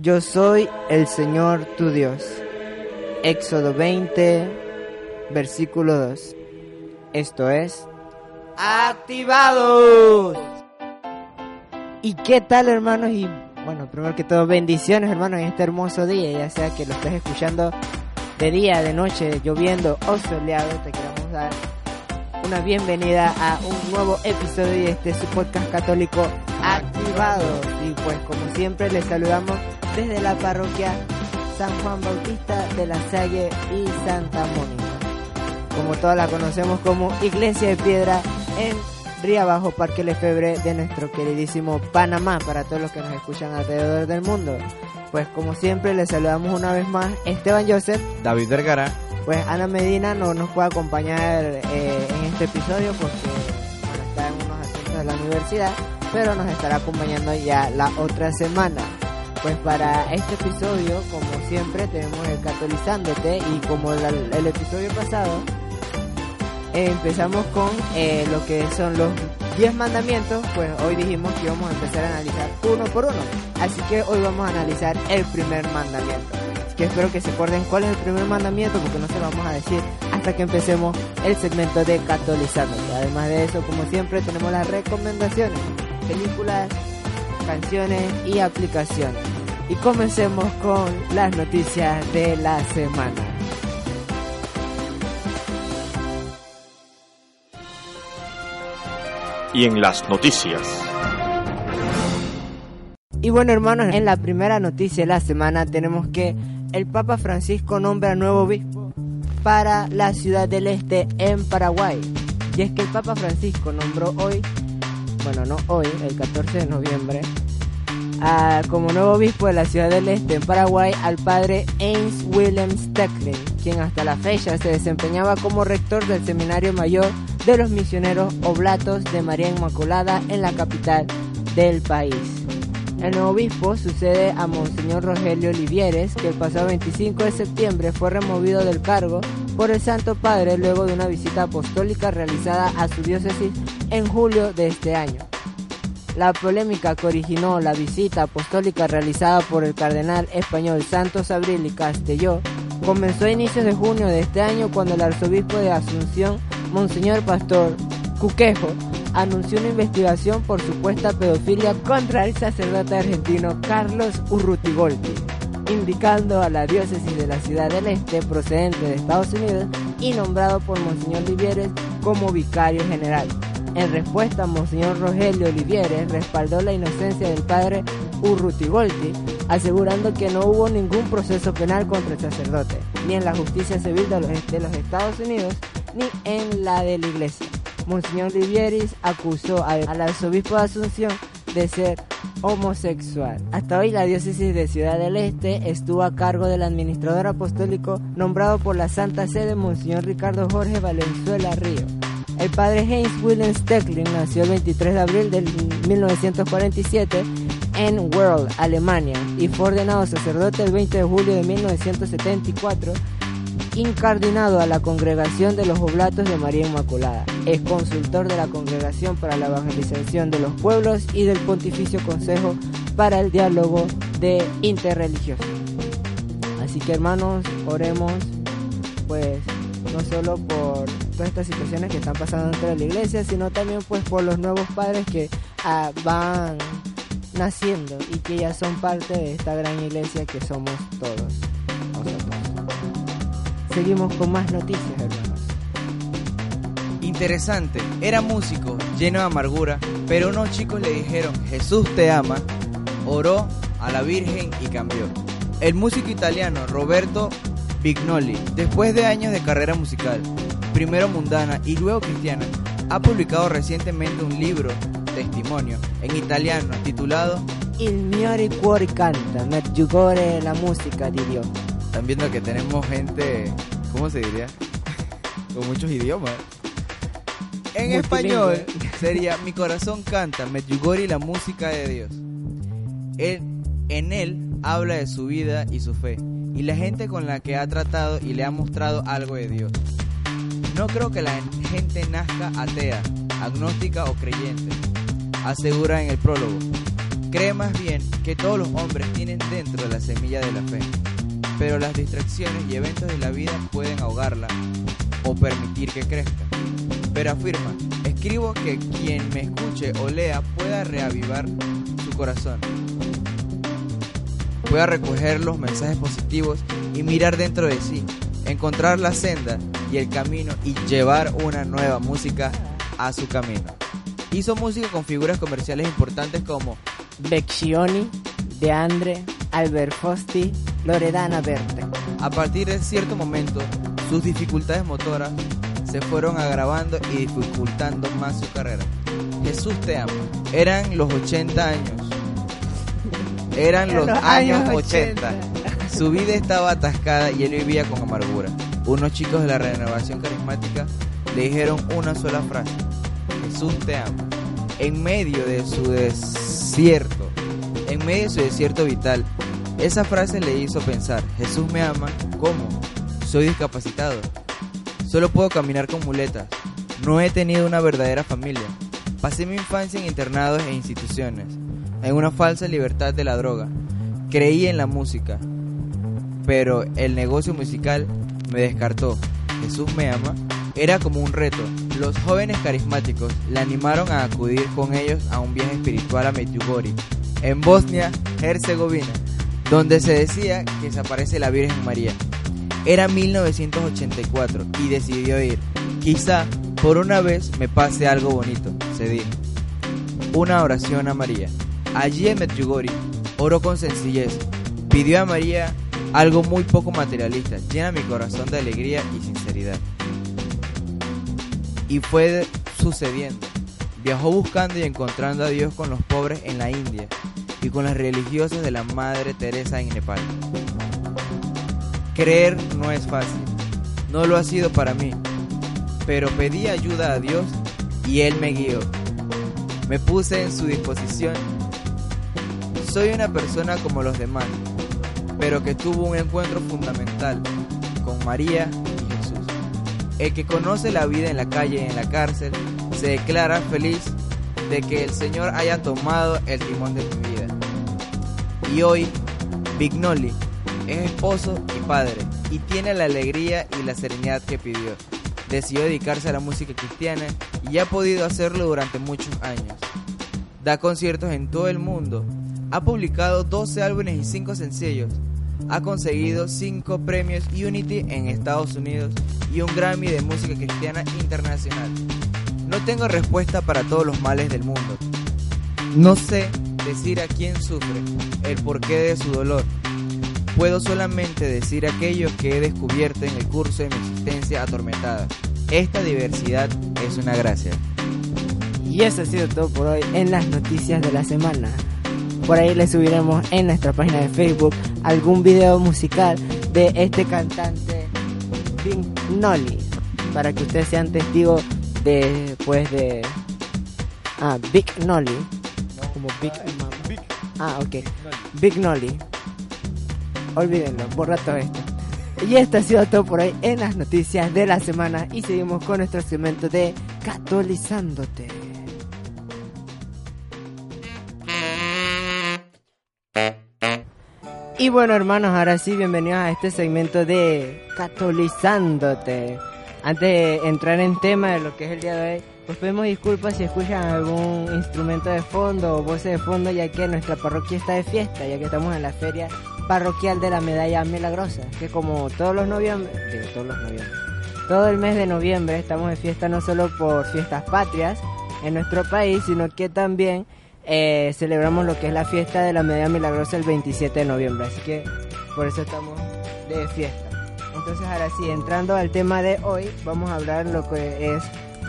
Yo soy el Señor tu Dios. Éxodo 20, versículo 2. Esto es... ¡Activados! ¿Y qué tal hermanos? Y bueno, primero que todo, bendiciones hermanos en este hermoso día, ya sea que lo estés escuchando de día, de noche, lloviendo o soleado, te queremos dar una bienvenida a un nuevo episodio de este su podcast católico activado. Y pues como siempre les saludamos desde la parroquia San Juan Bautista de la Salle y Santa Mónica. Como todas la conocemos como Iglesia de Piedra en Río Abajo, Parque Lefebre de nuestro queridísimo Panamá, para todos los que nos escuchan alrededor del mundo. Pues como siempre les saludamos una vez más Esteban Joseph, David Vergara. Pues Ana Medina no nos puede acompañar eh, este episodio porque está en unos asuntos de la universidad, pero nos estará acompañando ya la otra semana. Pues para este episodio, como siempre, tenemos el Catolizándote y como el, el episodio pasado, empezamos con eh, lo que son los 10 mandamientos, pues hoy dijimos que íbamos a empezar a analizar uno por uno. Así que hoy vamos a analizar el primer mandamiento. Que espero que se acuerden cuál es el primer mandamiento, porque no se lo vamos a decir hasta que empecemos el segmento de Catolizándote. Además de eso, como siempre, tenemos las recomendaciones, películas, canciones y aplicaciones. Y comencemos con las noticias de la semana. Y en las noticias. Y bueno hermanos, en la primera noticia de la semana tenemos que el Papa Francisco nombra nuevo obispo para la ciudad del Este en Paraguay. Y es que el Papa Francisco nombró hoy, bueno no hoy, el 14 de noviembre, como nuevo obispo de la ciudad del Este en Paraguay al padre Ains William Stecklin, quien hasta la fecha se desempeñaba como rector del Seminario Mayor de los Misioneros Oblatos de María Inmaculada en la capital del país. El nuevo obispo sucede a Monseñor Rogelio Olivieres, que el pasado 25 de septiembre fue removido del cargo por el Santo Padre luego de una visita apostólica realizada a su diócesis en julio de este año. La polémica que originó la visita apostólica realizada por el cardenal español Santos Abril y Castelló comenzó a inicios de junio de este año cuando el arzobispo de Asunción, Monseñor Pastor Cuquejo, anunció una investigación por supuesta pedofilia contra el sacerdote argentino Carlos Urrutigolti, indicando a la diócesis de la Ciudad del Este procedente de Estados Unidos y nombrado por Monseñor Livieres como vicario general. En respuesta, Monseñor Rogelio Olivieres respaldó la inocencia del padre Urrutigolti, asegurando que no hubo ningún proceso penal contra el sacerdote, ni en la justicia civil de los, de los Estados Unidos, ni en la de la Iglesia. Monseñor Livieris acusó al arzobispo de Asunción de ser homosexual. Hasta hoy la diócesis de Ciudad del Este estuvo a cargo del administrador apostólico nombrado por la Santa Sede Monseñor Ricardo Jorge Valenzuela Río. El padre Heinz Wilhelm Stecklin nació el 23 de abril de 1947 en World, Alemania, y fue ordenado sacerdote el 20 de julio de 1974, incardinado a la Congregación de los Oblatos de María Inmaculada. Es consultor de la Congregación para la Evangelización de los Pueblos y del Pontificio Consejo para el Diálogo de Interreligioso. Así que hermanos, oremos pues no solo por todas estas situaciones que están pasando dentro de la iglesia, sino también pues por los nuevos padres que ah, van naciendo y que ya son parte de esta gran iglesia que somos todos. Seguimos con más noticias, hermanos. Interesante, era músico, lleno de amargura, pero unos chicos le dijeron, Jesús te ama, oró a la Virgen y cambió. El músico italiano Roberto Pignoli, después de años de carrera musical, primero mundana y luego cristiana, ha publicado recientemente un libro, testimonio, en italiano titulado il migliore cuore canta, Medjugorje la música di Dio. Están viendo que tenemos gente, ¿cómo se diría? Con muchos idiomas. En Multilingüe. español sería Mi corazón canta, Medjugorje la música de Dios. Él, en él habla de su vida y su fe, y la gente con la que ha tratado y le ha mostrado algo de Dios. No creo que la gente nazca atea, agnóstica o creyente, asegura en el prólogo. Cree más bien que todos los hombres tienen dentro la semilla de la fe, pero las distracciones y eventos de la vida pueden ahogarla o permitir que crezca. Pero afirma, escribo que quien me escuche o lea pueda reavivar su corazón, pueda recoger los mensajes positivos y mirar dentro de sí, encontrar la senda y el camino y llevar una nueva música a su camino. Hizo música con figuras comerciales importantes como Beccioni, De Andre, Albert Fosti, Loredana Verte. A partir de cierto momento, sus dificultades motoras se fueron agravando y dificultando más su carrera. Jesús te ama. Eran los 80 años. Eran los, años 80. Su vida estaba atascada y él vivía con amargura. Unos chicos de la renovación carismática le dijeron una sola frase. Jesús te ama. En medio de su desierto, en medio de su desierto vital, esa frase le hizo pensar, Jesús me ama, ¿cómo? Soy discapacitado. Solo puedo caminar con muletas. No he tenido una verdadera familia. Pasé mi infancia en internados e instituciones, en una falsa libertad de la droga. Creí en la música, pero el negocio musical me descartó. Jesús me ama. Era como un reto. Los jóvenes carismáticos la animaron a acudir con ellos a un viaje espiritual a Medjugorje, en Bosnia, Herzegovina, donde se decía que se aparece la Virgen María. Era 1984 y decidió ir. Quizá por una vez me pase algo bonito, se dijo. Una oración a María. Allí en Medjugorje oró con sencillez. Pidió a María algo muy poco materialista, llena mi corazón de alegría y sinceridad. Y fue sucediendo. Viajó buscando y encontrando a Dios con los pobres en la India y con las religiosas de la Madre Teresa en Nepal. Creer no es fácil, no lo ha sido para mí, pero pedí ayuda a Dios y Él me guió. Me puse en su disposición. Soy una persona como los demás, pero que tuvo un encuentro fundamental con María y Jesús. El que conoce la vida en la calle y en la cárcel se declara feliz de que el Señor haya tomado el timón de tu vida. Y hoy, Vignoli es esposo y padre y tiene la alegría y la serenidad que pidió. Decidió dedicarse a la música cristiana y ha podido hacerlo durante muchos años. Da conciertos en todo el mundo. Ha publicado 12 álbumes y 5 sencillos. Ha conseguido 5 premios Unity en Estados Unidos y un Grammy de música cristiana internacional. No tengo respuesta para todos los males del mundo. No sé decir a quién sufre, el porqué de su dolor. Puedo solamente decir aquello que he descubierto en el curso de mi existencia atormentada. Esta diversidad es una gracia. Y eso ha sido todo por hoy en las noticias de la semana. Por ahí les subiremos en nuestra página de Facebook algún video musical de este cantante Big Nolly para que ustedes sean testigos de pues de ah Big Nolly como Big Mama. Ah, ok. Big Nolly. Olvídenlo, borra todo esto. Y esto ha sido todo por hoy en las noticias de la semana y seguimos con nuestro segmento de Catolizándote. Y bueno hermanos, ahora sí, bienvenidos a este segmento de Catolizándote. Antes de entrar en tema de lo que es el día de hoy, pues pedimos disculpas si escuchan algún instrumento de fondo o voces de fondo, ya que nuestra parroquia está de fiesta, ya que estamos en la feria parroquial de la Medalla Milagrosa, que como todos los noviembre, digo todos los noviembre, todo el mes de noviembre estamos de fiesta no solo por fiestas patrias en nuestro país, sino que también eh, celebramos lo que es la fiesta de la Medalla Milagrosa el 27 de noviembre, así que por eso estamos de fiesta. Entonces ahora sí, entrando al tema de hoy, vamos a hablar lo que es,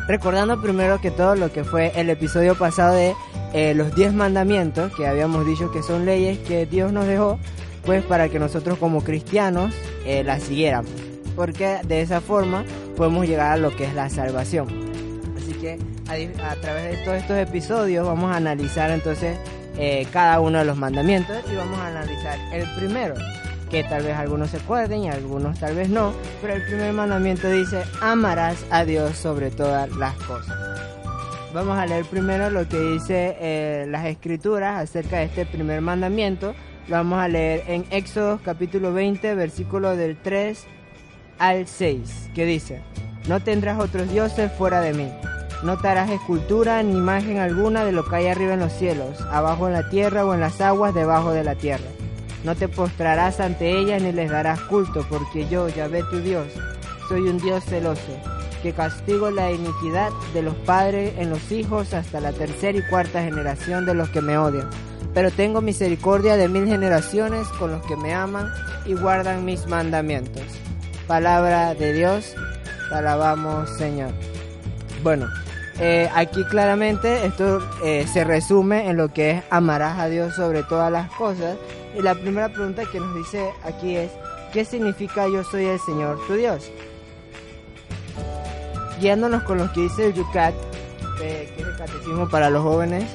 recordando primero que todo lo que fue el episodio pasado de eh, los 10 mandamientos, que habíamos dicho que son leyes que Dios nos dejó, pues para que nosotros como cristianos eh, las siguiéramos. Porque de esa forma podemos llegar a lo que es la salvación. Así que a, través de todos estos episodios vamos a analizar entonces eh, cada uno de los mandamientos y vamos a analizar el primero, que tal vez algunos se acuerden y algunos tal vez no, pero el primer mandamiento dice, amarás a Dios sobre todas las cosas. Vamos a leer primero lo que dice eh, las escrituras acerca de este primer mandamiento. Lo vamos a leer en Éxodo capítulo 20, versículo del 3 al 6, que dice, no tendrás otros dioses fuera de mí. No te harás escultura ni imagen alguna de lo que hay arriba en los cielos, abajo en la tierra o en las aguas debajo de la tierra. No te postrarás ante ellas ni les darás culto, porque yo, Yahvé tu Dios, soy un Dios celoso, que castigo la iniquidad de los padres en los hijos hasta la tercera y cuarta generación de los que me odian. Pero tengo misericordia de mil generaciones con los que me aman y guardan mis mandamientos. Palabra de Dios, te alabamos Señor. Bueno, eh, aquí claramente esto eh, se resume en lo que es amarás a Dios sobre todas las cosas. Y la primera pregunta que nos dice aquí es, ¿qué significa yo soy el Señor tu Dios? Guiándonos con lo que dice el Yucat, eh, que es el catecismo para los jóvenes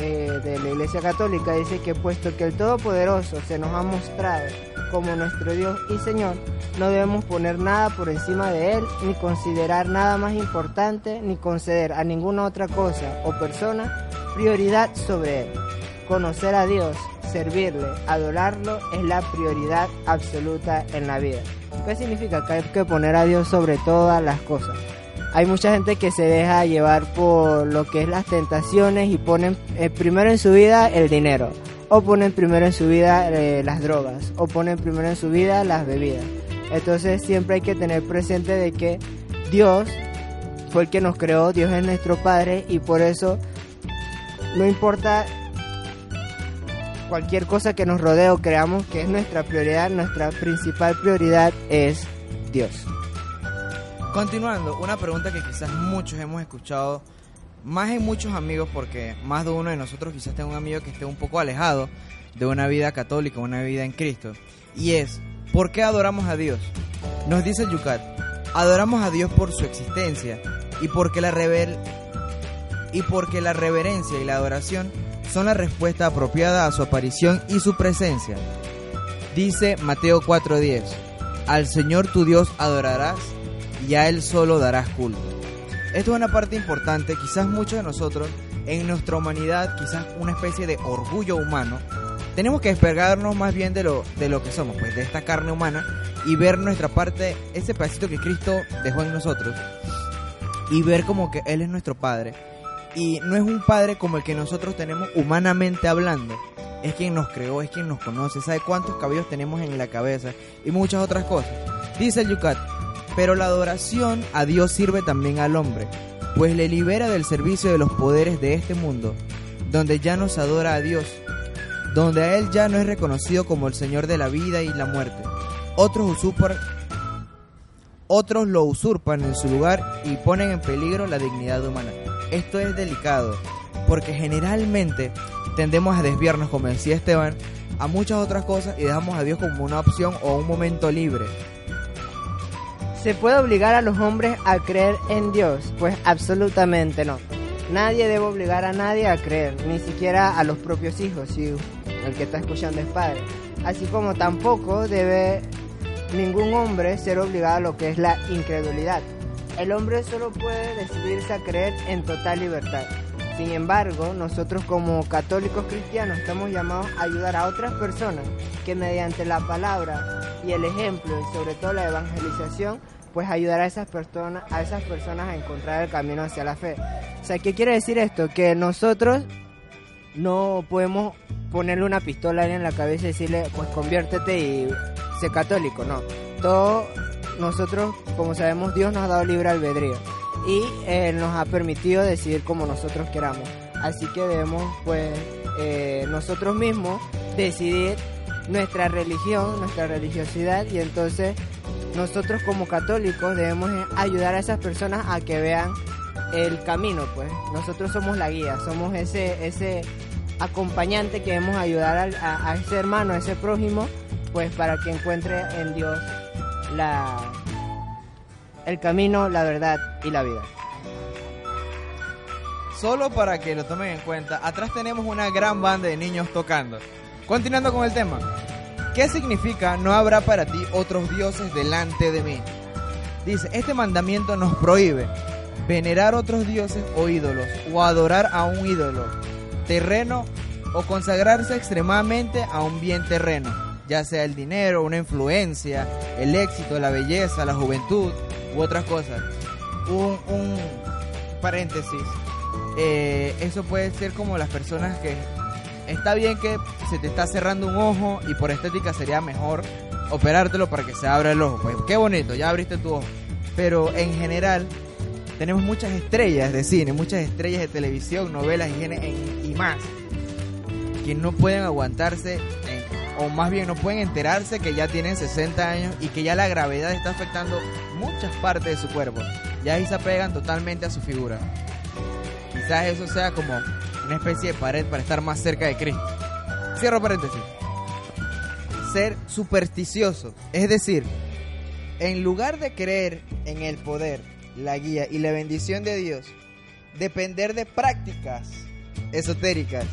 de la Iglesia Católica, dice que puesto que el Todopoderoso se nos ha mostrado como nuestro Dios y Señor, no debemos poner nada por encima de Él, ni considerar nada más importante, ni conceder a ninguna otra cosa o persona prioridad sobre Él. Conocer a Dios, servirle, adorarlo es la prioridad absoluta en la vida. ¿Qué significa? Que hay que poner a Dios sobre todas las cosas. Hay mucha gente que se deja llevar por lo que es las tentaciones y ponen eh, primero en su vida el dinero o ponen primero en su vida eh, las drogas, o ponen primero en su vida las bebidas. Entonces siempre hay que tener presente de que Dios fue el que nos creó, Dios es nuestro Padre y por eso no importa cualquier cosa que nos rodee o creamos que es nuestra prioridad, nuestra principal prioridad es Dios. Continuando, una pregunta que quizás muchos hemos escuchado más en muchos amigos, porque más de uno de nosotros quizás tenga un amigo que esté un poco alejado de una vida católica, una vida en Cristo. Y es, ¿por qué adoramos a Dios? Nos dice Yucat, adoramos a Dios por su existencia y porque la revel y porque la reverencia y la adoración son la respuesta apropiada a su aparición y su presencia. Dice Mateo 4:10, al Señor tu Dios adorarás y a Él solo darás culto. Esto es una parte importante, quizás muchos de nosotros, en nuestra humanidad, quizás una especie de orgullo humano, tenemos que despegarnos más bien de lo, de lo que somos, pues de esta carne humana, y ver nuestra parte, ese pedacito que Cristo dejó en nosotros, y ver como que Él es nuestro Padre. Y no es un Padre como el que nosotros tenemos humanamente hablando, es quien nos creó, es quien nos conoce, sabe cuántos cabellos tenemos en la cabeza y muchas otras cosas. Dice el Yucat, pero la adoración a Dios sirve también al hombre, pues le libera del servicio de los poderes de este mundo, donde ya no se adora a Dios, donde a Él ya no es reconocido como el Señor de la vida y la muerte. Otros usurpan, otros lo usurpan en su lugar y ponen en peligro la dignidad humana. Esto es delicado, porque generalmente tendemos a desviarnos, como decía Esteban, a muchas otras cosas y dejamos a Dios como una opción o un momento libre. ¿Se puede obligar a los hombres a creer en Dios? Pues absolutamente no. Nadie debe obligar a nadie a creer, ni siquiera a los propios hijos, si el que está escuchando es padre. Así como tampoco debe ningún hombre ser obligado a lo que es la incredulidad. El hombre solo puede decidirse a creer en total libertad. Sin embargo, nosotros como católicos cristianos estamos llamados a ayudar a otras personas que mediante la palabra y el ejemplo y sobre todo la evangelización, pues ayudar a esas personas, a esas personas a encontrar el camino hacia la fe. O sea, ¿qué quiere decir esto? Que nosotros no podemos ponerle una pistola en la cabeza y decirle, pues conviértete y sé católico, no. Todo nosotros, como sabemos, Dios nos ha dado libre albedrío y nos ha permitido decidir como nosotros queramos. Así que debemos pues eh, nosotros mismos decidir nuestra religión, nuestra religiosidad y entonces nosotros como católicos debemos ayudar a esas personas a que vean el camino, pues. Nosotros somos la guía, somos ese, ese acompañante que debemos ayudar a ese hermano, a ese prójimo, pues para que encuentre en Dios la, el camino, la verdad y la vida. Solo para que lo tomen en cuenta, atrás tenemos una gran banda de niños tocando. Continuando con el tema. ¿Qué significa no habrá para ti otros dioses delante de mí? Dice, este mandamiento nos prohíbe venerar otros dioses o ídolos o adorar a un ídolo terreno o consagrarse extremadamente a un bien terreno, ya sea el dinero, una influencia, el éxito, la belleza, la juventud u otras cosas. Un, paréntesis. Eh, eso puede ser como las personas que está bien que se te está cerrando un ojo y por estética sería mejor operártelo para que se abra el ojo. Pues qué bonito, ya abriste tu ojo. Pero en general tenemos muchas estrellas de cine, muchas estrellas de televisión, novelas y, y más que no pueden aguantarse en- o más bien no pueden enterarse que ya tienen 60 años y que ya la gravedad está afectando muchas partes de su cuerpo. Ya ahí se apegan totalmente a su figura. Quizás eso sea como una especie de pared para estar más cerca de Cristo. Cierro paréntesis. Ser supersticioso, es decir, en lugar de creer en el poder, la guía y la bendición de Dios, depender de prácticas esotéricas,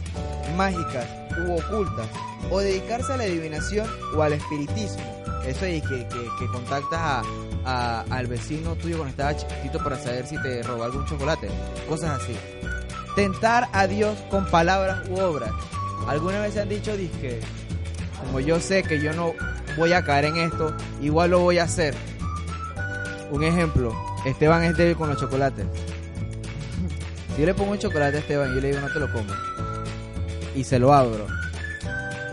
mágicas u ocultas, o dedicarse a la adivinación o al espiritismo. Eso es que, que, contactas a, al vecino tuyo cuando estaba chiquitito para saber si te robó algún chocolate. Cosas así. Tentar a Dios con palabras u obras. Alguna vez han dicho, dije, como yo sé que yo no voy a caer en esto, igual lo voy a hacer. Un ejemplo, Esteban es débil con los chocolates. Si yo le pongo un chocolate a Esteban y yo le digo no te lo comes y se lo abro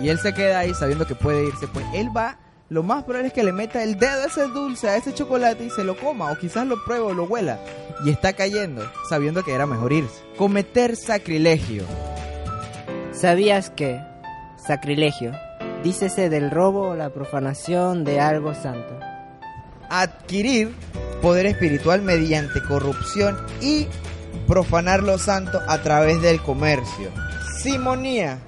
y él se queda ahí sabiendo que puede irse, pues él va, lo más probable es que le meta el dedo a ese dulce, a ese chocolate y se lo coma o quizás lo pruebe o lo huela y está cayendo sabiendo que era mejor irse. Cometer sacrilegio. ¿Sabías que sacrilegio, dícese del robo o la profanación de algo santo? adquirir poder espiritual mediante corrupción y profanar lo santo a través del comercio. Simonía.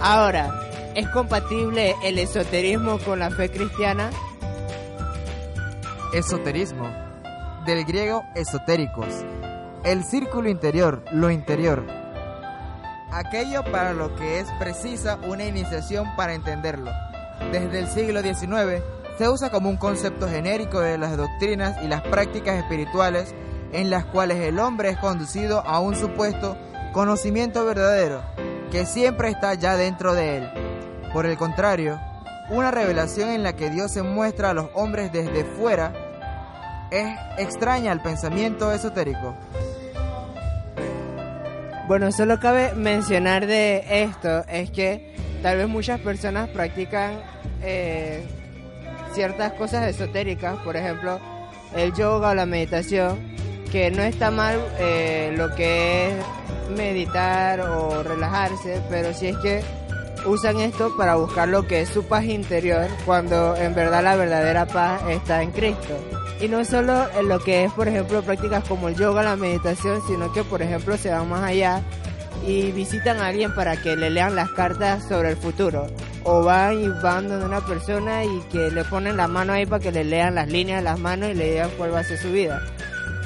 Ahora, ¿es compatible el esoterismo con la fe cristiana? Esoterismo. Del griego esotéricos. El círculo interior, lo interior. Aquello para lo que es precisa una iniciación para entenderlo. Desde el siglo XIX se usa como un concepto genérico de las doctrinas y las prácticas espirituales en las cuales el hombre es conducido a un supuesto conocimiento verdadero que siempre está ya dentro de él. Por el contrario, una revelación en la que Dios se muestra a los hombres desde fuera es extraña al pensamiento esotérico. Bueno, solo cabe mencionar de esto, es que tal vez muchas personas practican eh, ciertas cosas esotéricas, por ejemplo, el yoga o la meditación, que no está mal eh, lo que es meditar o relajarse, pero si es que usan esto para buscar lo que es su paz interior, cuando en verdad la verdadera paz está en Cristo. Y no solo en lo que es, por ejemplo, prácticas como el yoga, la meditación, sino que, por ejemplo, se van más allá y visitan a alguien para que le lean las cartas sobre el futuro. O van y van donde una persona y que le ponen la mano ahí para que le lean las líneas de las manos y le digan cuál va a ser su vida.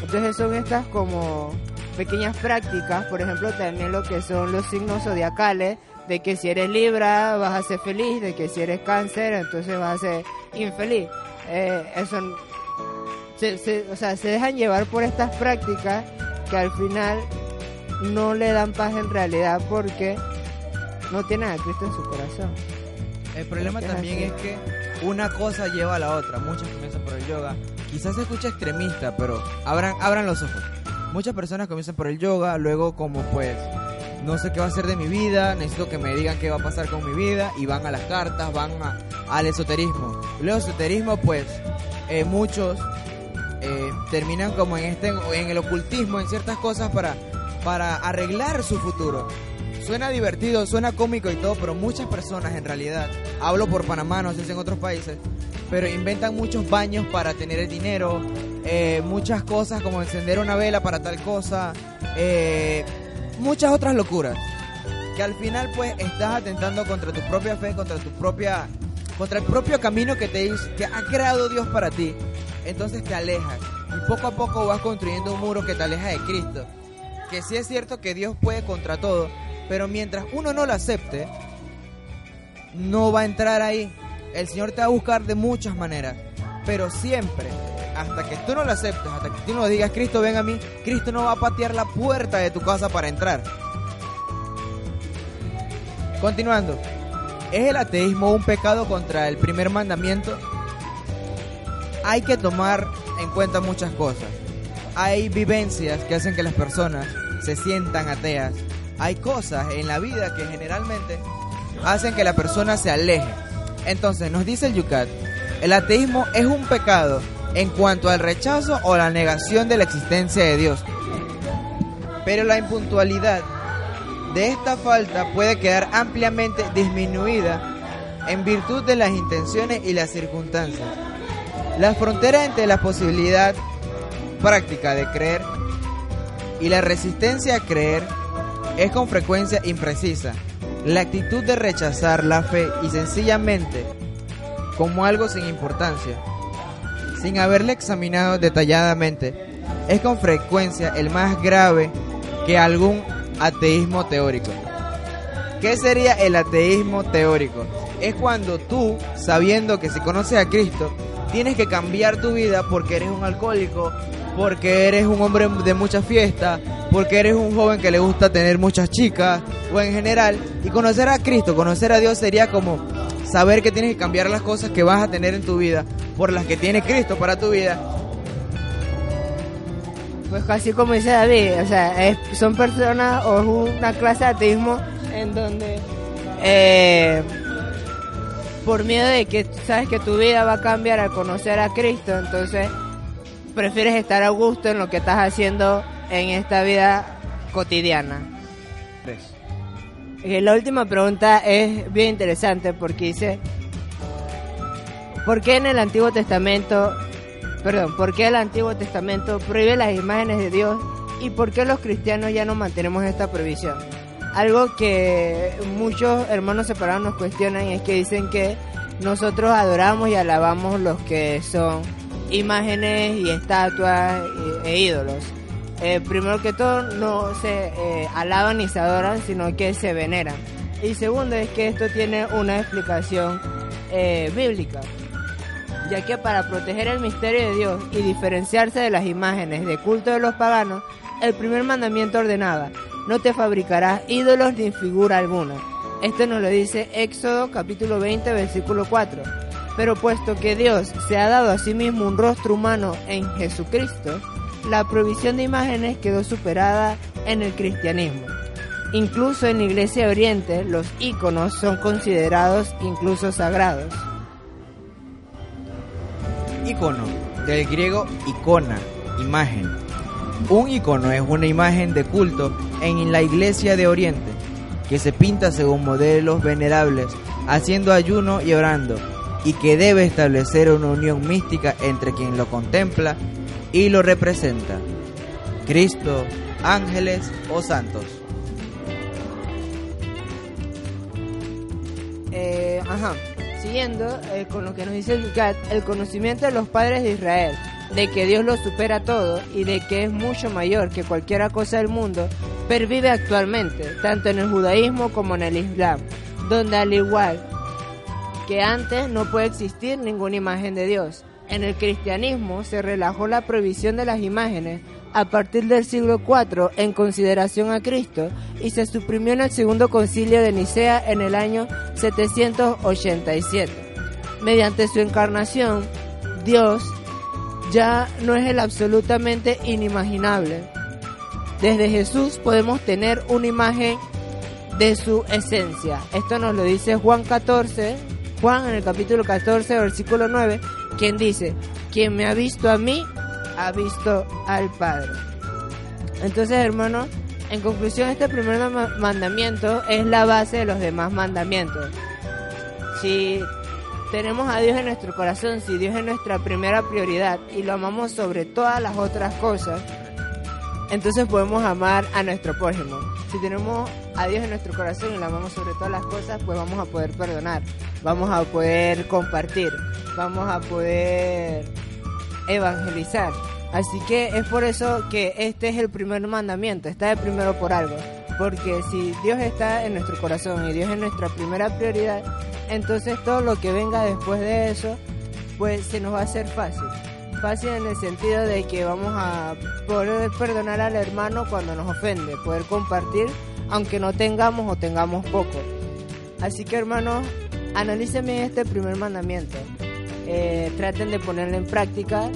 Entonces son estas como pequeñas prácticas, por ejemplo también lo que son los signos zodiacales, de que si eres Libra vas a ser feliz, de que si eres Cáncer entonces vas a ser infeliz. Eh, eso, se, se- o sea, se dejan llevar por estas prácticas que al final no le dan paz en realidad porque no tienen a Cristo en su corazón. El problema también es que una cosa lleva a la otra. Muchos comienzan por el yoga. Quizás se escucha extremista, pero abran, abran los ojos. Muchas personas comienzan por el yoga, luego como pues no sé qué va a hacer de mi vida, necesito que me digan qué va a pasar con mi vida y van a las cartas, van a- al esoterismo. Luego esoterismo pues eh, muchos eh, terminan como en este en el ocultismo en ciertas cosas para para arreglar su futuro. Suena divertido, suena cómico y todo, pero muchas personas en realidad, hablo por Panamá, no sé si en otros países, pero inventan muchos baños para tener el dinero, eh, muchas cosas como encender una vela para tal cosa, eh, muchas otras locuras. Que al final pues estás atentando contra tu propia fe, contra tu propia, contra el propio camino que te que ha creado Dios para ti. Entonces te alejas y poco a poco vas construyendo un muro que te aleja de Cristo. Que sí es cierto que Dios puede contra todo, pero mientras uno no lo acepte, no va a entrar ahí. El Señor te va a buscar de muchas maneras, pero siempre, hasta que tú no lo aceptes, hasta que tú no digas, Cristo, ven a mí, Cristo no va a patear la puerta de tu casa para entrar. Continuando, ¿es el ateísmo un pecado contra el primer mandamiento? Hay que tomar en cuenta muchas cosas. Hay vivencias que hacen que las personas se sientan ateas. Hay cosas en la vida que generalmente hacen que la persona se aleje. Entonces, nos dice el Yucat, el ateísmo es un pecado en cuanto al rechazo o la negación de la existencia de Dios. Pero la impuntualidad de esta falta puede quedar ampliamente disminuida en virtud de las intenciones y las circunstancias. La frontera entre la posibilidad práctica de creer y la resistencia a creer es con frecuencia imprecisa. La actitud de rechazar la fe y sencillamente como algo sin importancia, sin haberla examinado detalladamente, es con frecuencia el más grave que algún ateísmo teórico. ¿Qué sería el ateísmo teórico? Es cuando tú, sabiendo que si conoces a Cristo, tienes que cambiar tu vida porque eres un alcohólico, porque eres un hombre de mucha fiesta, porque eres un joven que le gusta tener muchas chicas, o en general, y conocer a Cristo, conocer a Dios sería como saber que tienes que cambiar las cosas que vas a tener en tu vida por las que tiene Cristo para tu vida. Pues casi como dice David, o sea, son personas o es una clase de ateísmo en donde eh, por miedo de que sabes que tu vida va a cambiar al conocer a Cristo, entonces prefieres estar a gusto en lo que estás haciendo en esta vida cotidiana. Y la última pregunta es bien interesante porque dice, ¿por qué en el Antiguo Testamento, perdón, por qué el Antiguo Testamento prohíbe las imágenes de Dios y por qué los cristianos ya no mantenemos esta prohibición? Algo que muchos hermanos separados nos cuestionan es que dicen que nosotros adoramos y alabamos los que son imágenes y estatuas e, ídolos. Eh, primero que todo, no se eh, alaban ni se adoran, sino que se veneran. Y segundo es que esto tiene una explicación eh, bíblica, ya que para proteger el misterio de Dios y diferenciarse de las imágenes de culto de los paganos, el primer mandamiento ordenaba, no te fabricarás ídolos ni figura alguna. Esto nos lo dice Éxodo capítulo 20 versículo 4 pero puesto que Dios se ha dado a sí mismo un rostro humano en Jesucristo, la provisión de imágenes quedó superada en el cristianismo. Incluso en la Iglesia Oriente los íconos son considerados incluso sagrados. Icono, del griego icona, imagen. Un icono es una imagen de culto en la Iglesia de Oriente, que se pinta según modelos venerables, haciendo ayuno y orando y que debe establecer una unión mística entre quien lo contempla y lo representa, Cristo, ángeles o santos. Eh, ajá. Siguiendo eh, con lo que nos dice el el conocimiento de los padres de Israel, de que Dios lo supera todo y de que es mucho mayor que cualquier cosa del mundo, pervive actualmente, tanto en el judaísmo como en el islam, donde al igual que antes no puede existir ninguna imagen de Dios. En el cristianismo se relajó la prohibición de las imágenes a partir del siglo IV en consideración a Cristo y se suprimió en el segundo concilio de Nicea en el año 787. Mediante su encarnación, Dios ya no es el absolutamente inimaginable. Desde Jesús podemos tener una imagen de su esencia. Esto nos lo dice Juan 14, Juan en el capítulo 14, versículo 9, quien dice, quien me ha visto a mí, ha visto al Padre. Entonces, hermano, en conclusión, este primer mandamiento es la base de los demás mandamientos. Si tenemos a Dios en nuestro corazón, si Dios es nuestra primera prioridad y lo amamos sobre todas las otras cosas, entonces podemos amar a nuestro prójimo. Si tenemos a Dios en nuestro corazón y lo amamos sobre todas las cosas, pues vamos a poder perdonar, vamos a poder compartir, vamos a poder evangelizar. Así que es por eso que este es el primer mandamiento, está de primero por algo. Porque si Dios está en nuestro corazón y Dios es nuestra primera prioridad, entonces todo lo que venga después de eso, pues se nos va a hacer fácil. Fácil en el sentido de que vamos a poder perdonar al hermano cuando nos ofende, poder compartir aunque no tengamos o tengamos poco. Así que hermanos, analicen este primer mandamiento. Eh, traten de ponerlo en práctica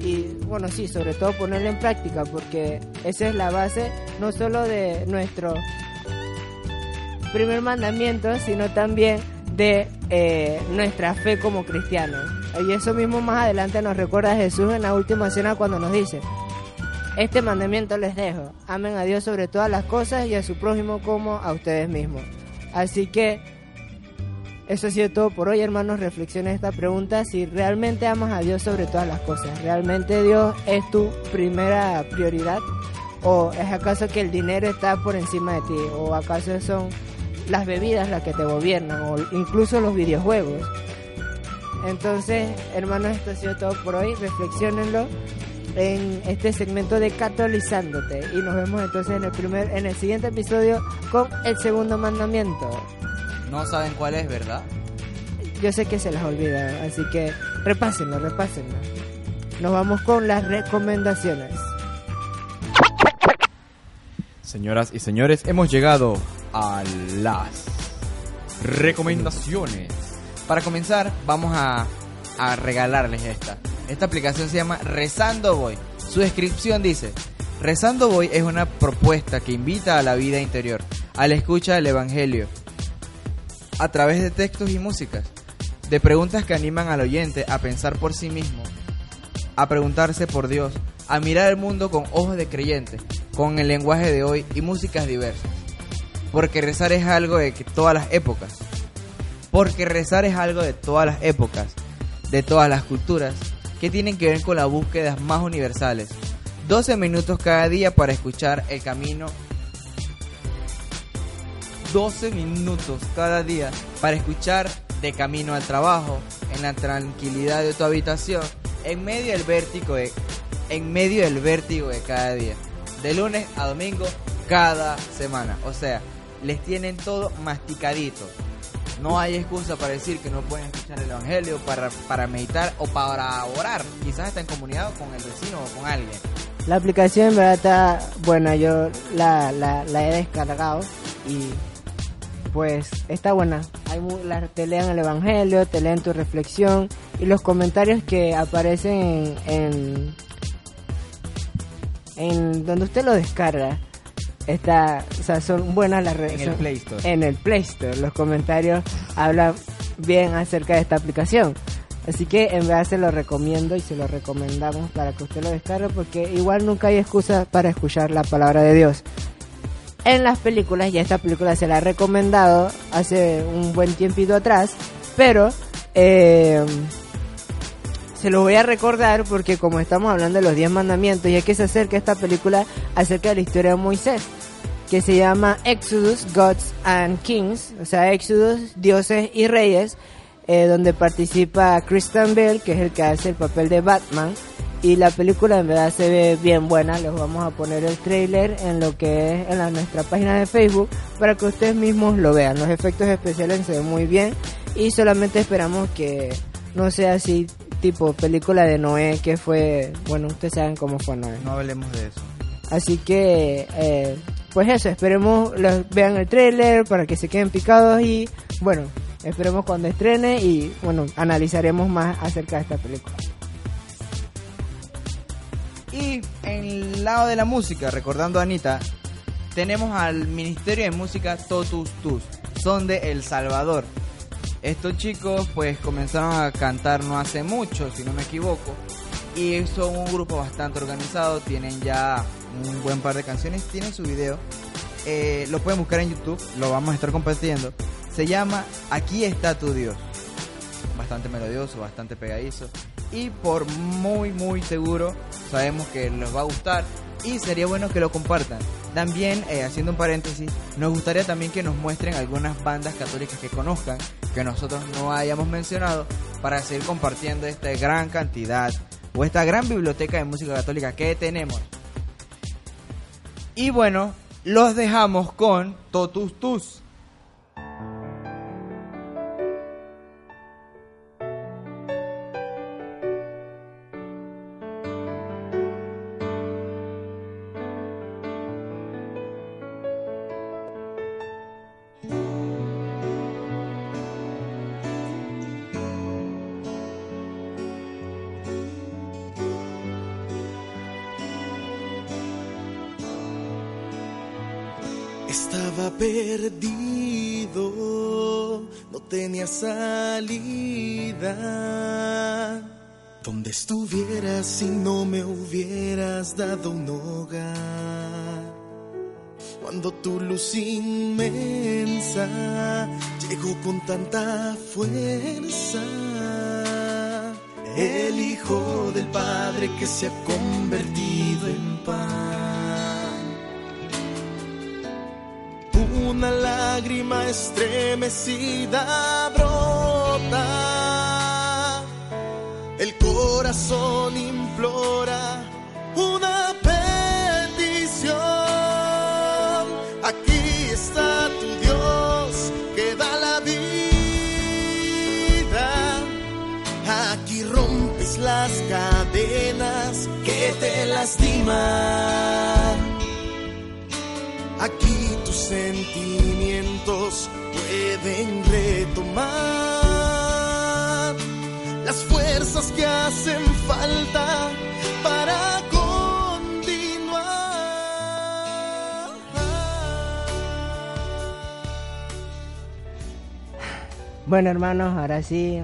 y bueno, sí, sobre todo ponerlo en práctica porque esa es la base no solo de nuestro primer mandamiento, sino también de eh, nuestra fe como cristianos. Y eso mismo más adelante nos recuerda Jesús en la última cena cuando nos dice, este mandamiento les dejo, amen a Dios sobre todas las cosas y a su prójimo como a ustedes mismos. Así que eso ha sido todo por hoy, hermanos. Reflexiona esta pregunta. Si realmente amas a Dios sobre todas las cosas, ¿realmente Dios es tu primera prioridad? ¿O es acaso que el dinero está por encima de ti? ¿O acaso son las bebidas las que te gobiernan? ¿O incluso los videojuegos? Entonces, hermanos, esto ha sido todo por hoy. Reflexionenlo en este segmento de Catolizándote. Y nos vemos entonces en el, primer, en el siguiente episodio con el segundo mandamiento. No saben cuál es, ¿verdad? Yo sé que se las olvida, así que repásenlo, repásenlo. Nos vamos con las recomendaciones. Señoras y señores, hemos llegado a las recomendaciones. Para comenzar, vamos a, regalarles esta. Esta aplicación se llama Rezando Voy. Su descripción dice, Rezando Voy es una propuesta que invita a la vida interior, a la escucha del Evangelio, a través de textos y músicas, de preguntas que animan al oyente a pensar por sí mismo, a preguntarse por Dios, a mirar el mundo con ojos de creyente, con el lenguaje de hoy y músicas diversas. Porque rezar es algo de todas las épocas. Porque rezar es algo de todas las épocas, de todas las culturas, que tienen que ver con las búsquedas más universales. 12 minutos cada día para escuchar el camino 12 minutos cada día para escuchar de camino al trabajo, en la tranquilidad de tu habitación, en medio del vértigo de, en medio del vértigo de cada día, de lunes a domingo cada semana. O sea, les tienen todo masticadito. No hay excusa para decir que no pueden escuchar el Evangelio, para, para meditar o para orar. Quizás está en comunidad con el vecino o con alguien. La aplicación en verdad está buena, yo la, la, he descargado y pues está buena. Te leen el Evangelio, te leen tu reflexión y los comentarios que aparecen en, en, donde usted lo descarga. Está, o sea, son buenas las En el Play Store. En el Play Store. Los comentarios hablan bien acerca de esta aplicación. Así que en verdad se lo recomiendo y se lo recomendamos para que usted lo descargue porque igual nunca hay excusa para escuchar la palabra de Dios en las películas, y esta película se la he recomendado hace un buen tiempito atrás, pero eh, se lo voy a recordar porque como estamos hablando de los 10 mandamientos, y es que se acerca esta película acerca de la historia de Moisés, que se llama Exodus, Gods and Kings, o sea, Exodus, Dioses y Reyes, eh, donde participa Christian Bale, que es el que hace el papel de Batman, y la película en verdad se ve bien buena. Les vamos a poner el trailer en lo que es en la, nuestra página de Facebook para que ustedes mismos lo vean. Los efectos especiales se ven muy bien y solamente esperamos que no sea así tipo película de Noé que fue, bueno, ustedes saben cómo fue Noé. No hablemos de eso. Así que, eh, pues eso, esperemos los, vean el trailer para que se queden picados y bueno, esperemos cuando estrene y bueno, analizaremos más acerca de esta película. Y en el lado de la música, recordando a Anita, tenemos al Ministerio de Música Totus Tus, son de El Salvador. Estos chicos pues comenzaron a cantar no hace mucho, si no me equivoco, y son un grupo bastante organizado, tienen ya un buen par de canciones, tienen su video, eh, lo pueden buscar en YouTube, lo vamos a estar compartiendo. Se llama Aquí está tu Dios. bastante melodioso, bastante pegadizo. Y por muy, muy seguro, sabemos que les va a gustar y sería bueno que lo compartan. También, eh, haciendo un paréntesis, nos gustaría también que nos muestren algunas bandas católicas que conozcan, que nosotros no hayamos mencionado, para seguir compartiendo esta gran cantidad o esta gran biblioteca de música católica que tenemos. Y bueno, los dejamos con Totus Tus. Estaba perdido, no tenía salida. Donde estuvieras si no me hubieras dado un hogar? Cuando tu luz inmensa llegó con tanta fuerza. El Hijo del Padre que se ha convertido en pan. Una lágrima estremecida brota. El corazón implora una petición. Aquí está tu Dios que da la vida. Aquí rompes las cadenas que te lastiman. Aquí sentimientos pueden retomar las fuerzas que hacen falta para continuar. Bueno, hermanos, ahora sí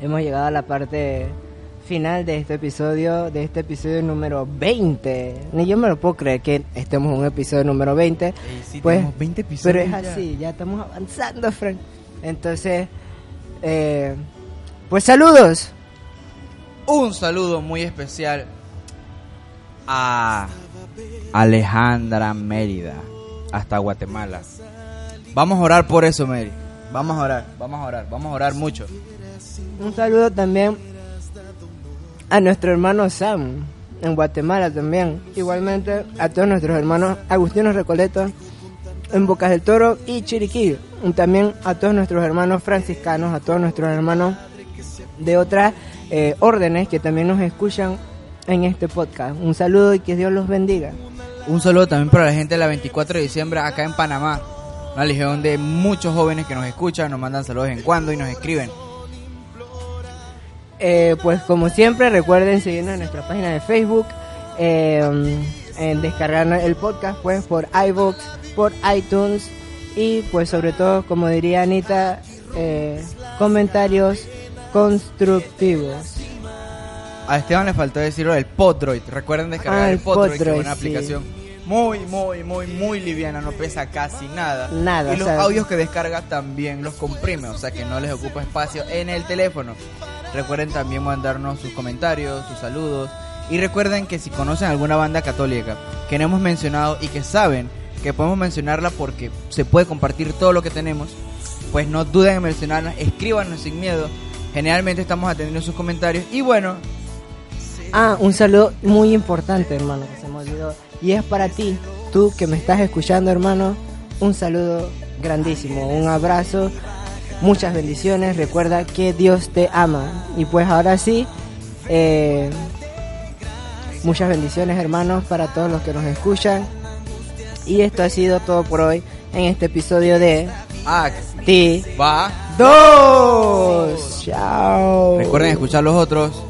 hemos llegado a la parte final de este episodio, de este episodio número 20. Ni yo me lo puedo creer que estemos en un episodio número 20. sí, pues, tenemos 20 pero episodios es ya. así, ya estamos avanzando, Frank. Entonces, eh, pues saludos. Un saludo muy especial a Alejandra Mérida, hasta Guatemala. Vamos a orar por eso, Mary. Vamos a orar, vamos a orar, vamos a orar mucho. Un saludo también a nuestro hermano Sam en Guatemala también. Igualmente a todos nuestros hermanos Agustinos Recoletos en Bocas del Toro y Chiriquí. También a todos nuestros hermanos franciscanos, a todos nuestros hermanos de otras eh, órdenes que también nos escuchan en este podcast. Un saludo y que Dios los bendiga. Un saludo también para la gente de la 24 de diciembre acá en Panamá. Una legión de muchos jóvenes que nos escuchan, nos mandan saludos en cuando y nos escriben. Eh, pues como siempre recuerden seguirnos en nuestra página de Facebook, eh, en descargar el podcast pues por iVoox, por iTunes y pues sobre todo como diría Anita, eh, comentarios constructivos. A Esteban le faltó decirlo del Podroid. Recuerden descargar Ah, el Podroid, que es Podroid, una sí. aplicación muy, muy, muy, muy liviana. No pesa casi nada. Nada, Y los o sea- audios que descarga también los comprime, o sea que no les ocupa espacio en el teléfono. Recuerden también mandarnos sus comentarios, sus saludos. Y recuerden que si conocen alguna banda católica que no hemos mencionado y que saben que podemos mencionarla porque se puede compartir todo lo que tenemos, pues no duden en mencionarla, escríbanos sin miedo. Generalmente estamos atendiendo sus comentarios. Y bueno, Ah, un saludo muy importante hermano, que se me olvidó. Y es para ti, tú que me estás escuchando hermano, un saludo grandísimo, un abrazo, muchas bendiciones, recuerda que Dios te ama. Y pues ahora sí, eh, muchas bendiciones hermanos para todos los que nos escuchan. Y esto ha sido todo por hoy en este episodio de Ti va. 2. Chao. Recuerden escuchar los otros.